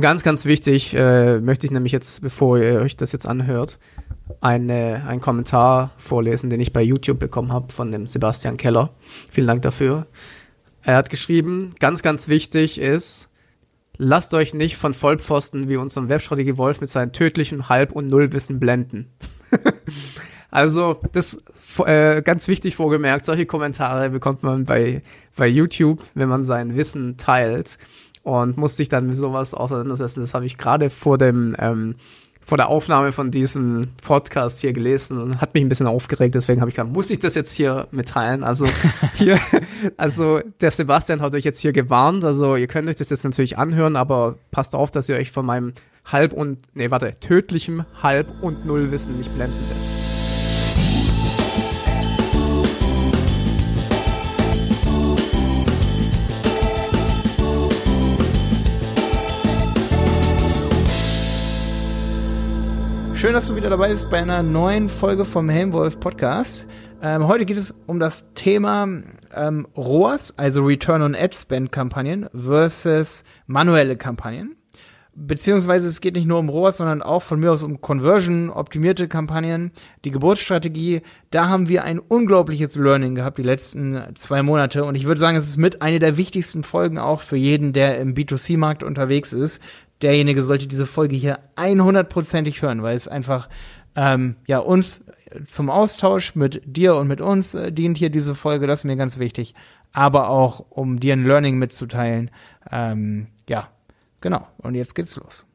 Ganz, ganz wichtig, äh, möchte ich nämlich jetzt, bevor ihr euch das jetzt anhört, eine, einen Kommentar vorlesen, den ich bei YouTube bekommen habe von dem Sebastian Keller. Vielen Dank dafür. Er hat geschrieben, ganz, ganz wichtig ist, lasst euch nicht von Vollpfosten wie unserem Webstrategie Wolf mit seinem tödlichen Halb- und Nullwissen blenden. also, das äh, ganz wichtig vorgemerkt, solche Kommentare bekommt man bei, bei YouTube, wenn man sein Wissen teilt und muss sich dann mit sowas auseinandersetzen. Das habe ich gerade vor dem ähm, vor der Aufnahme von diesem Podcast hier gelesen und hat mich ein bisschen aufgeregt, deswegen habe ich gesagt, muss ich das jetzt hier mitteilen? Also hier, also der Sebastian hat euch jetzt hier gewarnt, also ihr könnt euch das jetzt natürlich anhören, aber passt auf, dass ihr euch von meinem Halb- und, nee, warte, tödlichem Halb- und Nullwissen nicht blenden lässt. Schön, dass du wieder dabei bist bei einer neuen Folge vom Helmwolf Podcast. Ähm, heute geht es um das Thema ähm, ROAS, also Return on Ad Spend Kampagnen versus manuelle Kampagnen. Beziehungsweise es geht nicht nur um ROAS, sondern auch von mir aus um Conversion, optimierte Kampagnen, die Geburtsstrategie. Da haben wir ein unglaubliches Learning gehabt die letzten zwei Monate. Und ich würde sagen, es ist mit eine der wichtigsten Folgen auch für jeden, der im B2C-Markt unterwegs ist, derjenige sollte diese Folge hier 100%ig hören, weil es einfach ähm, ja uns zum Austausch mit dir und mit uns äh, dient hier diese Folge, das ist mir ganz wichtig, aber auch um dir ein Learning mitzuteilen. Ähm, ja, genau. Und jetzt geht's los.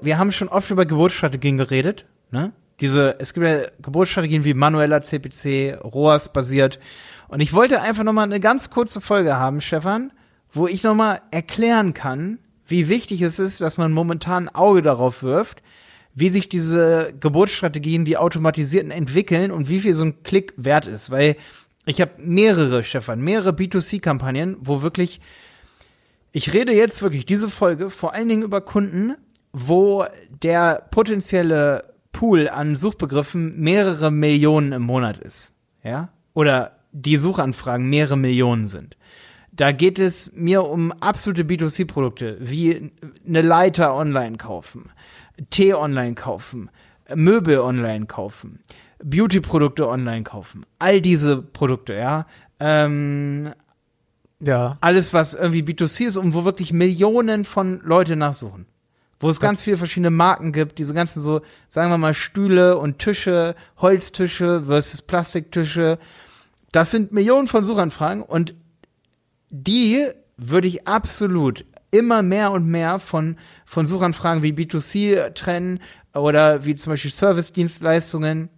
Wir haben schon oft über Geburtsstrategien geredet, ne? Diese, es gibt ja Geburtsstrategien wie manueller CPC, ROAS basiert. Und ich wollte einfach nochmal eine ganz kurze Folge haben, Stefan, wo ich nochmal erklären kann, wie wichtig es ist, dass man momentan ein Auge darauf wirft, wie sich diese Geburtsstrategien, die automatisierten entwickeln und wie viel so ein Klick wert ist. Weil ich habe mehrere, Stefan, mehrere B2C-Kampagnen, wo wirklich, ich rede jetzt wirklich diese Folge vor allen Dingen über Kunden, wo der potenzielle Pool an Suchbegriffen mehrere Millionen im Monat ist. Ja? Oder die Suchanfragen mehrere Millionen sind. Da geht es mir um absolute B2C-Produkte, wie eine Leiter online kaufen, Tee online kaufen, Möbel online kaufen, Beauty-Produkte online kaufen. All diese Produkte, ja. Ähm, ja. Alles, was irgendwie B2C ist und wo wirklich Millionen von Leute nachsuchen. Wo es ganz viele verschiedene Marken gibt, diese ganzen so, sagen wir mal, Stühle und Tische, Holztische versus Plastiktische. Das sind Millionen von Suchanfragen und die würde ich absolut immer mehr und mehr von, von Suchanfragen wie B2C trennen oder wie zum Beispiel Service-Dienstleistungen,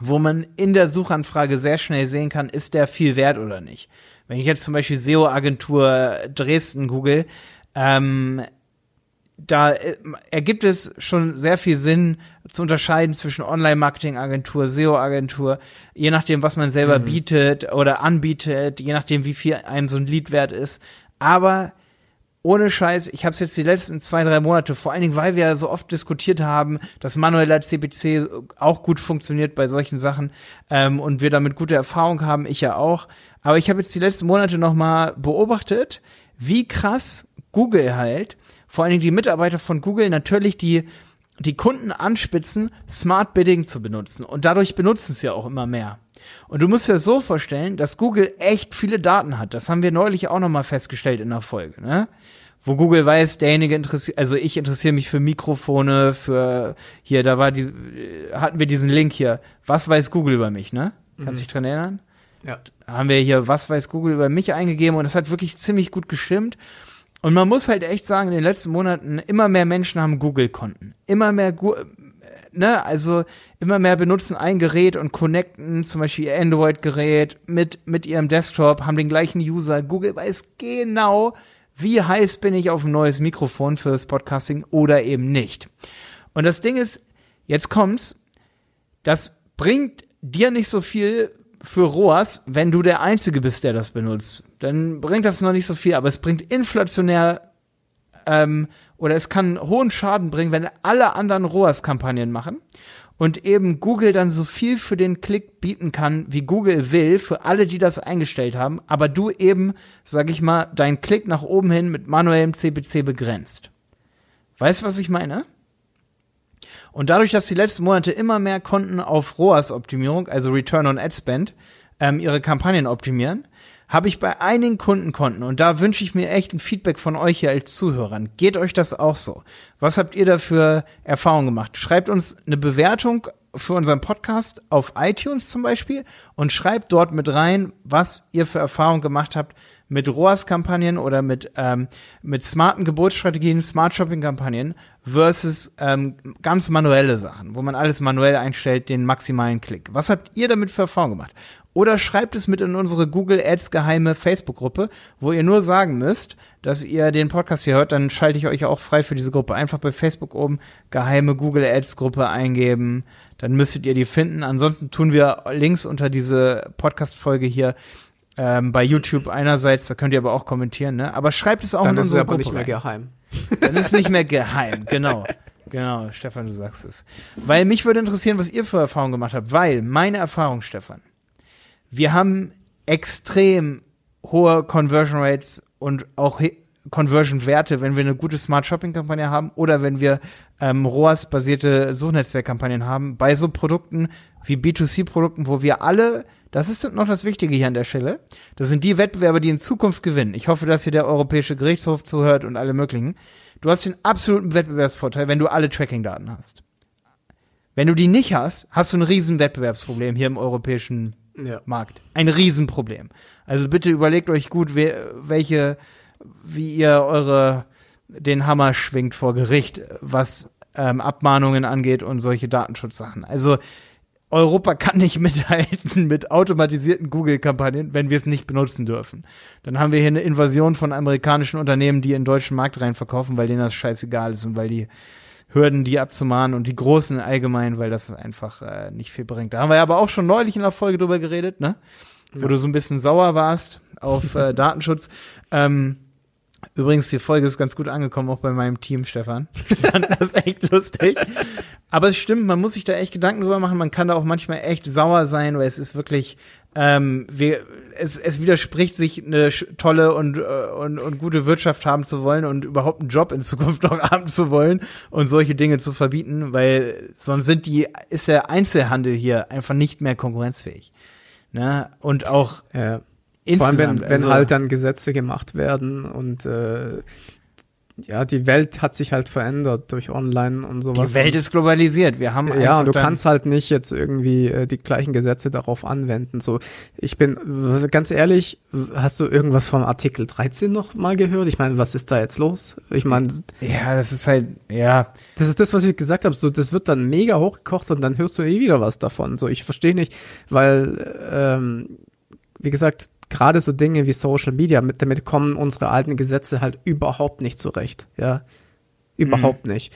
wo man in der Suchanfrage sehr schnell sehen kann, ist der viel wert oder nicht. Wenn ich jetzt zum Beispiel SEO-Agentur Dresden google, ähm, da äh, ergibt es schon sehr viel Sinn zu unterscheiden zwischen Online-Marketing-Agentur, SEO-Agentur, je nachdem, was man selber mhm. bietet oder anbietet, je nachdem, wie viel einem so ein Lead wert ist. Aber ohne Scheiß, ich habe es jetzt die letzten zwei, drei Monate, vor allen Dingen, weil wir ja so oft diskutiert haben, dass manueller CPC auch gut funktioniert bei solchen Sachen ähm, und wir damit gute Erfahrung haben, ich ja auch. Aber ich habe jetzt die letzten Monate noch mal beobachtet, wie krass Google halt vor allen Dingen die Mitarbeiter von Google natürlich die, die Kunden anspitzen, Smart Bidding zu benutzen. Und dadurch benutzen es ja auch immer mehr. Und du musst dir so vorstellen, dass Google echt viele Daten hat. Das haben wir neulich auch nochmal festgestellt in der Folge, ne? Wo Google weiß, derjenige interessiert, also ich interessiere mich für Mikrofone, für hier, da war die, hatten wir diesen Link hier. Was weiß Google über mich, ne? Kannst du mhm. dich dran erinnern? Ja. Haben wir hier, was weiß Google über mich eingegeben und das hat wirklich ziemlich gut gestimmt. Und man muss halt echt sagen, in den letzten Monaten immer mehr Menschen haben Google-Konten. Immer mehr, ne, also immer mehr benutzen ein Gerät und connecten zum Beispiel ihr Android-Gerät mit, mit ihrem Desktop, haben den gleichen User. Google weiß genau, wie heiß bin ich auf ein neues Mikrofon fürs Podcasting oder eben nicht. Und das Ding ist, jetzt kommt's, das bringt dir nicht so viel, für ROAS, wenn du der Einzige bist, der das benutzt. Dann bringt das noch nicht so viel, aber es bringt inflationär ähm, oder es kann hohen Schaden bringen, wenn alle anderen ROAS-Kampagnen machen. und eben Google dann so viel für den Klick bieten kann, wie Google will, für alle, die das eingestellt haben, aber du eben, sag ich mal, deinen Klick nach oben hin mit manuellem CPC begrenzt. Weißt du, was ich meine? Und dadurch, dass die letzten Monate immer mehr Konten auf ROAS-Optimierung, also Return on Ad Spend, ähm, ihre Kampagnen optimieren, habe ich bei einigen Kundenkonten und da wünsche ich mir echt ein Feedback von euch hier als Zuhörern. Geht euch das auch so? Was habt ihr da für Erfahrungen gemacht? Schreibt uns eine Bewertung für unseren Podcast auf iTunes zum Beispiel und schreibt dort mit rein, was ihr für Erfahrungen gemacht habt mit ROAS-Kampagnen oder mit, ähm, mit smarten Geburtsstrategien, Smart Shopping-Kampagnen versus ähm, ganz manuelle Sachen, wo man alles manuell einstellt, den maximalen Klick. Was habt ihr damit für Erfahrungen gemacht? Oder schreibt es mit in unsere Google Ads geheime Facebook-Gruppe, wo ihr nur sagen müsst, dass ihr den Podcast hier hört, dann schalte ich euch auch frei für diese Gruppe. Einfach bei Facebook oben geheime Google Ads Gruppe eingeben, dann müsstet ihr die finden. Ansonsten tun wir Links unter diese Podcast-Folge hier ähm, bei YouTube einerseits, da könnt ihr aber auch kommentieren, ne? Aber schreibt es auch Dann in ist es unsere aber Gruppe nicht mehr rein. geheim. Dann ist es nicht mehr geheim, genau. Genau, Stefan, du sagst es. Weil mich würde interessieren, was ihr für Erfahrungen gemacht habt, weil meine Erfahrung, Stefan, wir haben extrem hohe Conversion Rates und auch Conversion-Werte, wenn wir eine gute Smart Shopping-Kampagne haben oder wenn wir ähm, ROAS-basierte Suchnetzwerkkampagnen haben, bei so Produkten wie B2C-Produkten, wo wir alle, das ist noch das Wichtige hier an der Stelle, das sind die Wettbewerber, die in Zukunft gewinnen. Ich hoffe, dass hier der Europäische Gerichtshof zuhört und alle möglichen. Du hast den absoluten Wettbewerbsvorteil, wenn du alle Tracking-Daten hast. Wenn du die nicht hast, hast du ein riesen Wettbewerbsproblem hier im europäischen Ja. Markt. Ein Riesenproblem. Also bitte überlegt euch gut, we welche, wie ihr eure, den Hammer schwingt vor Gericht, was ähm, Abmahnungen angeht und solche Datenschutzsachen. Also Europa kann nicht mithalten mit automatisierten Google-Kampagnen, wenn wir es nicht benutzen dürfen. Dann haben wir hier eine Invasion von amerikanischen Unternehmen, die in den deutschen Markt rein verkaufen, weil denen das scheißegal ist und weil die Hürden, die abzumahnen und die großen allgemein, weil das einfach äh, nicht viel bringt. Da haben wir ja aber auch schon neulich in der Folge drüber geredet, ne? Wo du so ein bisschen sauer warst auf äh, Datenschutz. Ähm, übrigens, die Folge ist ganz gut angekommen, auch bei meinem Team, Stefan. Ich fand das echt lustig. Aber es stimmt, man muss sich da echt Gedanken drüber machen. Man kann da auch manchmal echt sauer sein, weil es ist wirklich, ähm, wir, es, es widerspricht sich eine tolle und, äh, und, und gute Wirtschaft haben zu wollen und überhaupt einen Job in Zukunft noch haben zu wollen und solche Dinge zu verbieten, weil sonst sind die, ist der Einzelhandel hier einfach nicht mehr konkurrenzfähig. Ne? Und auch Ja. Vor allem, wenn, wenn also- halt dann Gesetze gemacht werden und äh, ja, die Welt hat sich halt verändert durch Online und sowas. die Welt ist globalisiert. Wir haben ja, und du kannst halt nicht jetzt irgendwie äh, die gleichen Gesetze darauf anwenden. So, ich bin ganz ehrlich, hast du irgendwas vom Artikel 13 noch mal gehört? Ich meine, was ist da jetzt los? Ich meine, Ja, das ist halt, ja, das ist das, was ich gesagt habe. So, das wird dann mega hochgekocht und dann hörst du nie wieder was davon. So, ich verstehe nicht, weil, ähm, wie gesagt, gerade so Dinge wie Social Media, mit, damit kommen unsere alten Gesetze halt überhaupt nicht zurecht. Ja, überhaupt nicht.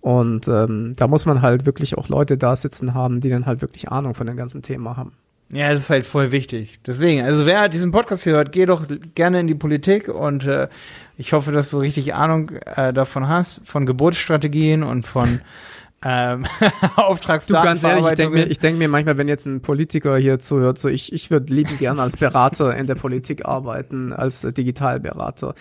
Und ähm, da muss man halt wirklich auch Leute da sitzen haben, die dann halt wirklich Ahnung von dem ganzen Thema haben. Ja, das ist halt voll wichtig. Deswegen, also wer diesen Podcast hier hört, geh doch gerne in die Politik und äh, ich hoffe, dass du richtig Ahnung äh, davon hast, von Geburtsstrategien und von ähm, Du, Auftragsdaten. ganz ehrlich, ich denke mir, ich denk mir manchmal, wenn jetzt ein Politiker hier zuhört, so ich, ich würde lieben gerne als Berater in der Politik arbeiten, als äh, Digitalberater.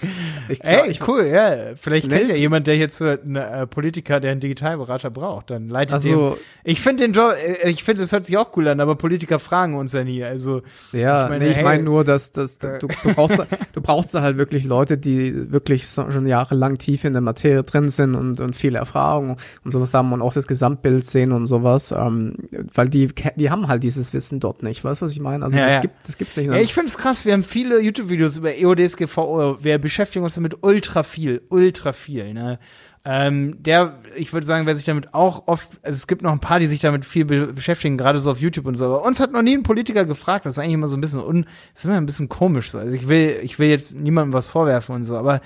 Ich, Ey, ich, cool, ja. Vielleicht Nee. kennt ja jemand, der jetzt so einen äh, Politiker, der einen Digitalberater braucht. Dann leitet Also- dem. Ich finde den Job, äh, ich finde, es hört sich auch cool an, aber Politiker fragen uns ja nie. Also Ja, Ich meine, nee, ich hey, meine nur, dass, dass äh, du, du brauchst du brauchst da halt wirklich Leute, die wirklich so, schon jahrelang tief in der Materie drin sind und, und viel Erfahrung und sowas haben und auch das Gesamtbild sehen und sowas, ähm, weil die die haben halt dieses Wissen dort nicht, weißt du, was ich meine? Also Ja, das ja. gibt das gibt's nicht. Ja, ich finde es krass. Wir haben viele YouTube-Videos über EODSGVO. Wir beschäftigen uns damit ultra viel, ultra viel. Ne? Ähm, der, ich würde sagen, wer sich damit auch oft, also es gibt noch ein paar, die sich damit viel be beschäftigen, gerade so auf YouTube und so. Aber uns hat noch nie ein Politiker gefragt. Das ist eigentlich immer so ein bisschen un, ist immer ein bisschen komisch. So. Also ich will, ich will jetzt niemandem was vorwerfen und so, aber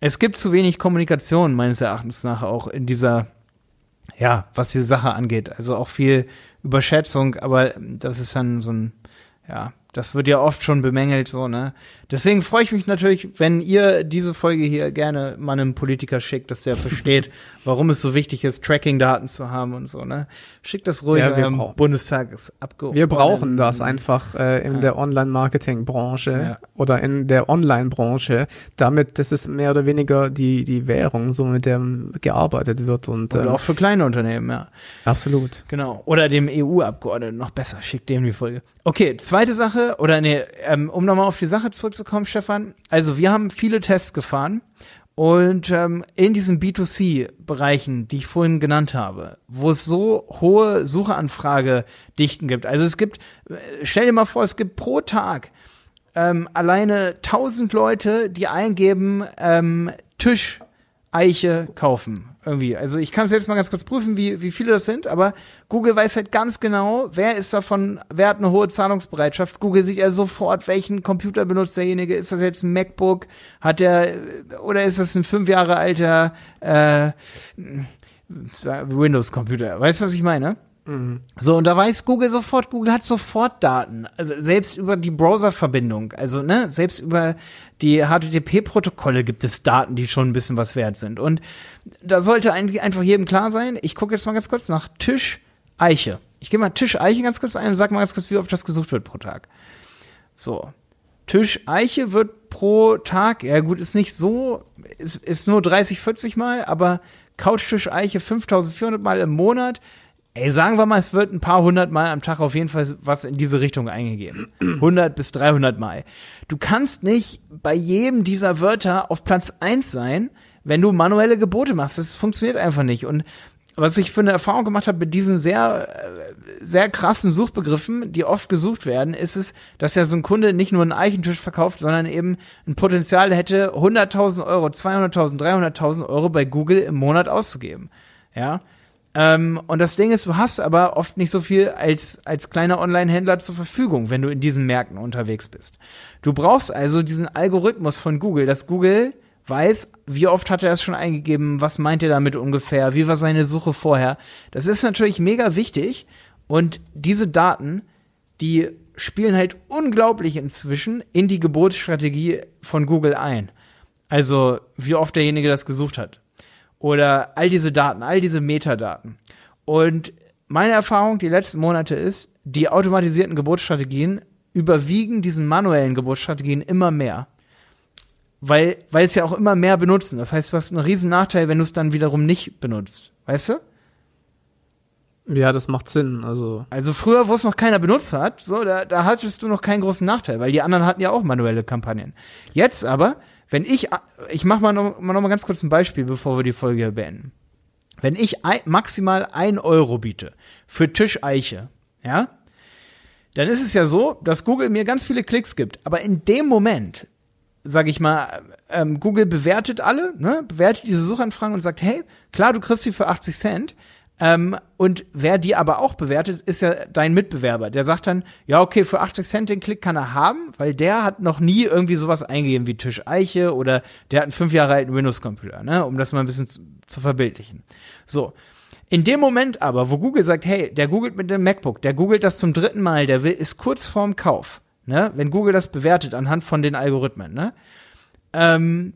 es gibt zu wenig Kommunikation meines Erachtens nach auch in dieser, ja, was die Sache angeht. Also auch viel Überschätzung, aber das ist dann so ein, ja, Das wird ja oft schon bemängelt, so, ne? Deswegen freue ich mich natürlich, wenn ihr diese Folge hier gerne mal einem Politiker schickt, dass der versteht, warum es so wichtig ist, Tracking-Daten zu haben und so, ne? Schickt das ruhig Ja, wir eurem brauchen- Bundestagsabgeordneten. Wir brauchen das einfach äh, in Ja. der Online-Marketing-Branche Ja. oder in der Online-Branche, damit das ist mehr oder weniger die, die Währung, so mit der gearbeitet wird und Oder ähm, auch für kleine Unternehmen, ja. absolut. Genau. Oder dem EU-Abgeordneten noch besser. Schickt dem die Folge. Okay, zweite Sache, oder nee, ähm, um nochmal auf die Sache zurückzukommen, Stefan. Also wir haben viele Tests gefahren und ähm, in diesen B2C-Bereichen, die ich vorhin genannt habe, wo es so hohe Suchanfragedichten gibt. Also es gibt, äh, stell dir mal vor, es gibt pro Tag ähm, alleine 1000 Leute, die eingeben, ähm, Tisch, Eiche kaufen. Irgendwie. Also ich kann es jetzt mal ganz kurz prüfen, wie, wie viele das sind, aber Google weiß halt ganz genau, wer ist davon, wer hat eine hohe Zahlungsbereitschaft. Google sieht ja sofort, welchen Computer benutzt derjenige. Ist das jetzt ein MacBook? Hat der, oder ist das ein fünf Jahre alter äh, Windows-Computer? Weißt du, was ich meine? So, und da weiß Google sofort, Google hat sofort Daten. Also selbst über die Browser-Verbindung, also ne, selbst über die HTTP-Protokolle gibt es Daten, die schon ein bisschen was wert sind. Und da sollte eigentlich einfach jedem klar sein, ich gucke jetzt mal ganz kurz nach Tisch Eiche. Ich gehe mal Tisch Eiche ganz kurz ein und sag mal ganz kurz, wie oft das gesucht wird pro Tag. So. Tisch Eiche wird pro Tag, ja gut, ist nicht so, ist, ist nur 30, 40 Mal, aber Couchtisch Eiche 5400 Mal im Monat. Ey, sagen wir mal, es wird ein paar hundert Mal am Tag auf jeden Fall was in diese Richtung eingegeben. 100 bis 300 Mal. Du kannst nicht bei jedem dieser Wörter auf Platz 1 sein, wenn du manuelle Gebote machst. Das funktioniert einfach nicht. Und was ich für eine Erfahrung gemacht habe mit diesen sehr, äh, sehr krassen Suchbegriffen, die oft gesucht werden, ist es, dass ja so ein Kunde nicht nur einen Eichentisch verkauft, sondern eben ein Potenzial hätte, 100.000 Euro, 200.000, 300.000 Euro bei Google im Monat auszugeben. Ja. Ähm, und das Ding ist, du hast aber oft nicht so viel als, als kleiner Online-Händler zur Verfügung, wenn du in diesen Märkten unterwegs bist. Du brauchst also diesen Algorithmus von Google, dass Google weiß, wie oft hat er es schon eingegeben, was meint er damit ungefähr, wie war seine Suche vorher. Das ist natürlich mega wichtig und diese Daten, die spielen halt unglaublich inzwischen in die Geburtsstrategie von Google ein. Also, wie oft derjenige das gesucht hat. Oder all diese Daten, all diese Metadaten. Und meine Erfahrung die letzten Monate ist, die automatisierten Geburtsstrategien überwiegen diesen manuellen Geburtsstrategien immer mehr. Weil, weil es ja auch immer mehr benutzen. Das heißt, du hast einen riesen Nachteil, wenn du es dann wiederum nicht benutzt. Weißt du? Ja, das macht Sinn. Also Also früher, wo es noch keiner benutzt hat, so, da, da hattest du noch keinen großen Nachteil, weil die anderen hatten ja auch manuelle Kampagnen. Jetzt aber, wenn ich, ich mach mal noch, mal noch mal ganz kurz ein Beispiel, bevor wir die Folge beenden. Wenn ich ein, maximal ein Euro biete für Tischeiche, ja, dann ist es ja so, dass Google mir ganz viele Klicks gibt. Aber in dem Moment, sage ich mal, ähm, Google bewertet alle, ne, bewertet diese Suchanfragen und sagt, hey, klar, du kriegst sie für 80 Cent. Ähm, und wer die aber auch bewertet, ist ja dein Mitbewerber. Der sagt dann, ja, okay, für 80 Cent den Klick kann er haben, weil der hat noch nie irgendwie sowas eingegeben wie Tisch Eiche oder der hat einen fünf Jahre alten Windows-Computer, ne, um das mal ein bisschen zu, zu verbildlichen. So. In dem Moment aber, wo Google sagt, hey, der googelt mit dem MacBook, der googelt das zum dritten Mal, der will, ist kurz vorm Kauf, ne, wenn Google das bewertet anhand von den Algorithmen, ne, ähm,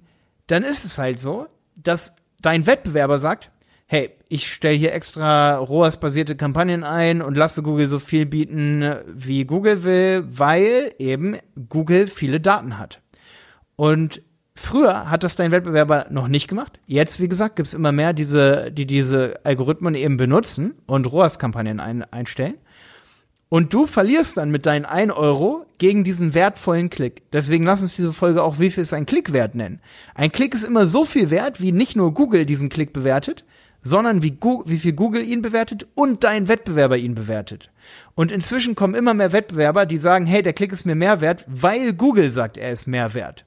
dann ist es halt so, dass dein Wettbewerber sagt, hey, ich stelle hier extra ROAS-basierte Kampagnen ein und lasse Google so viel bieten, wie Google will, weil eben Google viele Daten hat. Und früher hat das dein Wettbewerber noch nicht gemacht. Jetzt, wie gesagt, gibt es immer mehr, diese, die diese Algorithmen eben benutzen und ROAS-Kampagnen ein, einstellen. Und du verlierst dann mit deinen 1 Euro gegen diesen wertvollen Klick. Deswegen lass uns diese Folge auch, wie viel ist ein Klick wert nennen. Ein Klick ist immer so viel wert, wie nicht nur Google diesen Klick bewertet, sondern wie, Google, wie viel Google ihn bewertet und dein Wettbewerber ihn bewertet. Und inzwischen kommen immer mehr Wettbewerber, die sagen, hey, der Klick ist mir mehr wert, weil Google sagt, er ist mehr wert.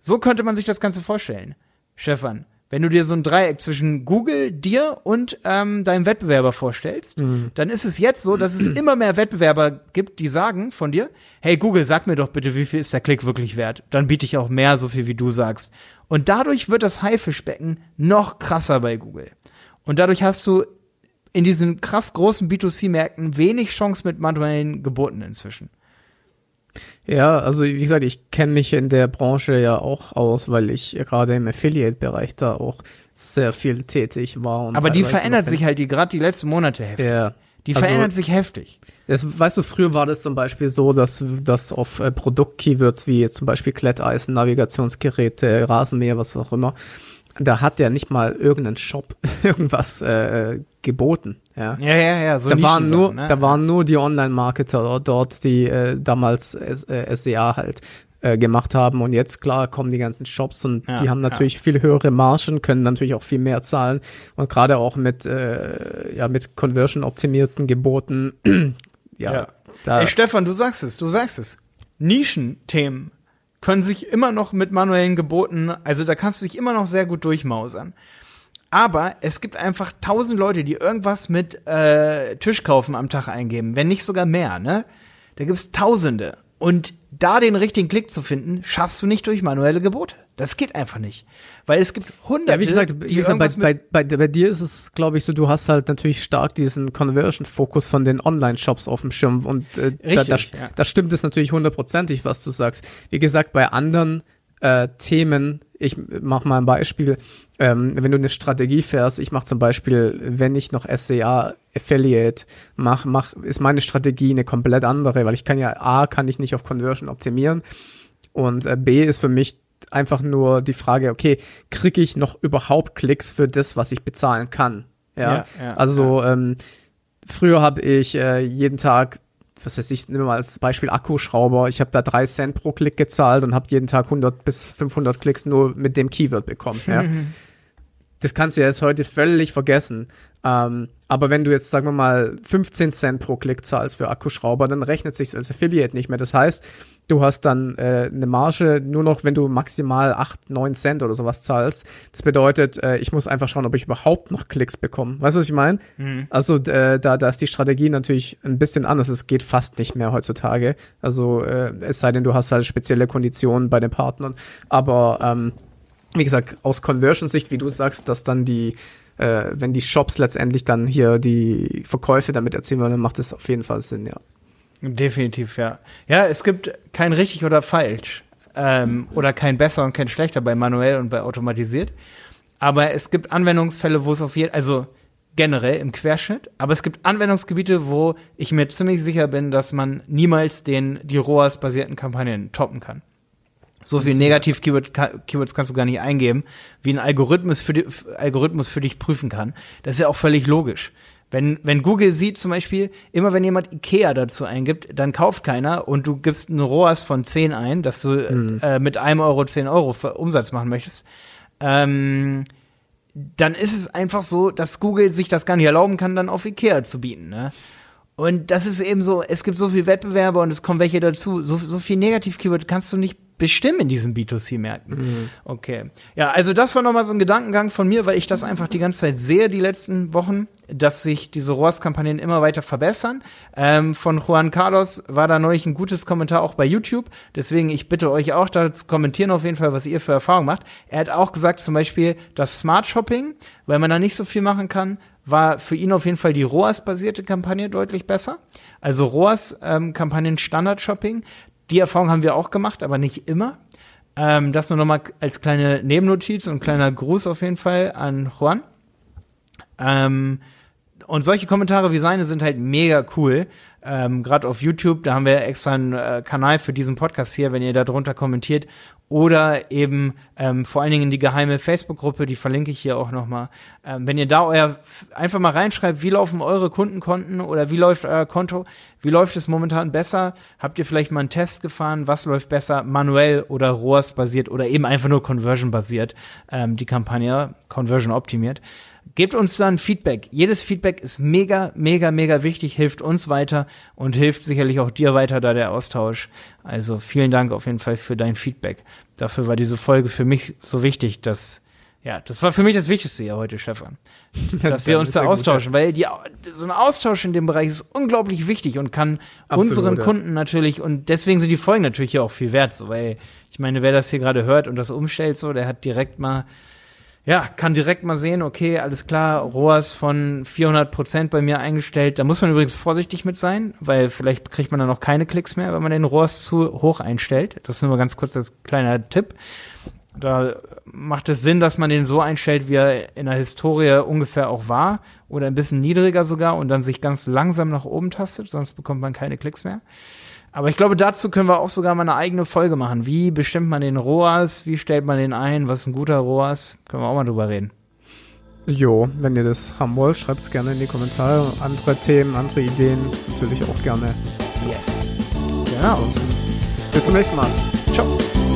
So könnte man sich das Ganze vorstellen, Stefan. Wenn du dir so ein Dreieck zwischen Google, dir und ähm, deinem Wettbewerber vorstellst, Mhm. dann ist es jetzt so, dass es immer mehr Wettbewerber gibt, die sagen von dir, hey Google, sag mir doch bitte, wie viel ist der Klick wirklich wert? Dann biete ich auch mehr, so viel wie du sagst. Und dadurch wird das Haifischbecken noch krasser bei Google. Und dadurch hast du in diesen krass großen B2C-Märkten wenig Chance mit manuellen Geburten inzwischen. Ja, also wie gesagt, ich kenne mich in der Branche ja auch aus, weil ich gerade im Affiliate-Bereich da auch sehr viel tätig war. Und Aber die verändert sich halt die gerade die letzten Monate heftig. Ja. Die Also- verändert sich heftig. Das, weißt du, früher war das zum Beispiel so, dass, dass auf äh, Produkt-Keywords wie zum Beispiel Kletteisen, Navigationsgeräte, Rasenmäher, was auch immer, da hat der nicht mal irgendein Shop irgendwas äh, geboten. Ja. Ja, ja, ja. So da waren nur, ne? da waren nur die Online-Marketer dort, die äh, damals S äh, SEA halt äh, gemacht haben und jetzt klar kommen die ganzen Shops und Ja, die haben natürlich viel höhere Margen, können natürlich auch viel mehr zahlen und gerade auch mit äh, ja mit Conversion optimierten Geboten ja, Ja. da Ey, Stefan, du sagst es, du sagst es. Nischenthemen können sich immer noch mit manuellen Geboten, also da kannst du dich immer noch sehr gut durchmausern. Aber es gibt einfach tausend Leute, die irgendwas mit äh, Tischkaufen am Tag eingeben, wenn nicht sogar mehr, ne? Da gibt's Tausende. Und da den richtigen Klick zu finden, schaffst du nicht durch manuelle Gebote. Das geht einfach nicht. Weil es gibt hunderte, ja, wie gesagt, wie gesagt bei, bei, bei, bei dir ist es, glaube ich, so, du hast halt natürlich stark diesen Conversion-Fokus von den Online-Shops auf dem Schirm und äh, da, da, Richtig, ja. da stimmt es natürlich hundertprozentig, was du sagst. Wie gesagt, bei anderen äh, Themen, ich mach mal ein Beispiel, ähm, wenn du eine Strategie fährst, ich mache zum Beispiel, wenn ich noch SEA Affiliate mach, mach, ist meine Strategie eine komplett andere, weil ich kann ja A, kann ich nicht auf Conversion optimieren und äh, B ist für mich einfach nur die Frage, okay, kriege ich noch überhaupt Klicks für das, was ich bezahlen kann? Ja, Ja, ja, also Ähm, früher habe ich äh, jeden Tag, was weiß ich, nehmen wir mal als Beispiel Akkuschrauber, ich habe da drei Cent pro Klick gezahlt und habe jeden Tag 100 bis 500 Klicks nur mit dem Keyword bekommen. Ja. Das kannst du jetzt heute völlig vergessen. Ähm, aber wenn du jetzt, sagen wir mal, 15 Cent pro Klick zahlst für Akkuschrauber, dann rechnet sich als Affiliate nicht mehr. Das heißt, du hast dann äh, eine Marge nur noch, wenn du maximal 8, 9 Cent oder sowas zahlst. Das bedeutet, äh, ich muss einfach schauen, ob ich überhaupt noch Klicks bekomme. Weißt du, was ich meine? Also äh, da, da ist die Strategie natürlich ein bisschen anders. Es geht fast nicht mehr heutzutage. Also äh, es sei denn, du hast halt spezielle Konditionen bei den Partnern. Aber ähm, wie gesagt, aus Conversion-Sicht, wie du sagst, dass dann die, äh, wenn die Shops letztendlich dann hier die Verkäufe damit erzielen wollen, dann macht das auf jeden Fall Sinn, ja. Definitiv, ja. Ja, es gibt kein richtig oder falsch. Ähm, oder kein besser und kein schlechter bei manuell und bei automatisiert. Aber es gibt Anwendungsfälle, wo es auf jeden also generell im Querschnitt, aber es gibt Anwendungsgebiete, wo ich mir ziemlich sicher bin, dass man niemals den, die ROAS-basierten Kampagnen toppen kann. So viel Negativ-Keywords kannst du gar nicht eingeben, wie ein Algorithmus für, die, Algorithmus für dich prüfen kann. Das ist ja auch völlig logisch. Wenn, wenn Google sieht zum Beispiel, immer wenn jemand Ikea dazu eingibt, dann kauft keiner und du gibst einen ROAS von 10 ein, dass du äh, mit einem Euro 10 Euro für Umsatz machen möchtest, ähm, dann ist es einfach so, dass Google sich das gar nicht erlauben kann, dann auf Ikea zu bieten. Ne? Und das ist eben so, es gibt so viel Wettbewerber und es kommen welche dazu. So, so viel Negativ-Keyword kannst du nicht bestimmen in diesen B2C-Märkten. Okay. Ja, also das war nochmal so ein Gedankengang von mir, weil ich das einfach die ganze Zeit sehe, die letzten Wochen, dass sich diese ROAS-Kampagnen immer weiter verbessern. Ähm, von Juan Carlos war da neulich ein gutes Kommentar auch bei YouTube. Deswegen, ich bitte euch auch da zu kommentieren auf jeden Fall, was ihr für Erfahrungen macht. Er hat auch gesagt, zum Beispiel, das Smart Shopping, weil man da nicht so viel machen kann, war für ihn auf jeden Fall die ROAS-basierte Kampagne deutlich besser. Also ROAS-Kampagnen Standard-Shopping. Die Erfahrung haben wir auch gemacht, aber nicht immer. Ähm, das nur nochmal als kleine Nebennotiz und kleiner Gruß auf jeden Fall an Juan. Ähm, und solche Kommentare wie seine sind halt mega cool. Ähm, Gerade auf YouTube, da haben wir extra einen äh, Kanal für diesen Podcast hier, wenn ihr da drunter kommentiert. Oder eben ähm, vor allen Dingen die geheime Facebook-Gruppe, die verlinke ich hier auch nochmal. Ähm, wenn ihr da euer einfach mal reinschreibt, wie laufen eure Kundenkonten oder wie läuft euer Konto, wie läuft es momentan besser? Habt ihr vielleicht mal einen Test gefahren? Was läuft besser, manuell oder ROAS-basiert oder eben einfach nur Conversion-basiert, ähm, die Kampagne, Conversion optimiert? Gebt uns dann Feedback. Jedes Feedback ist mega, mega, mega wichtig, hilft uns weiter und hilft sicherlich auch dir weiter, da der Austausch. Also vielen Dank auf jeden Fall für dein Feedback. Dafür war diese Folge für mich so wichtig, dass, ja, das war für mich das Wichtigste hier heute, Stefan. Dass wir uns da ja austauschen, weil die, so ein Austausch in dem Bereich ist unglaublich wichtig und kann Absolut, unseren ja. Kunden natürlich, und deswegen sind die Folgen natürlich hier auch viel wert, so, weil ich meine, wer das hier gerade hört und das umstellt, so, der hat direkt mal, ja, kann direkt mal sehen, okay, alles klar, ROAS von 400% bei mir eingestellt. Da muss man übrigens vorsichtig mit sein, weil vielleicht kriegt man dann auch keine Klicks mehr, wenn man den ROAS zu hoch einstellt. Das ist nur mal ganz kurz als kleiner Tipp. Da macht es Sinn, dass man den so einstellt, wie er in der Historie ungefähr auch war oder ein bisschen niedriger sogar und dann sich ganz langsam nach oben tastet, sonst bekommt man keine Klicks mehr. Aber ich glaube, dazu können wir auch sogar mal eine eigene Folge machen. Wie bestimmt man den ROAS? Wie stellt man den ein? Was ist ein guter ROAS? Können wir auch mal drüber reden. Jo, wenn ihr das haben wollt, schreibt es gerne in die Kommentare. Andere Themen, andere Ideen natürlich auch gerne. Yes. Genau. Ansonsten bis zum nächsten Mal. Ciao.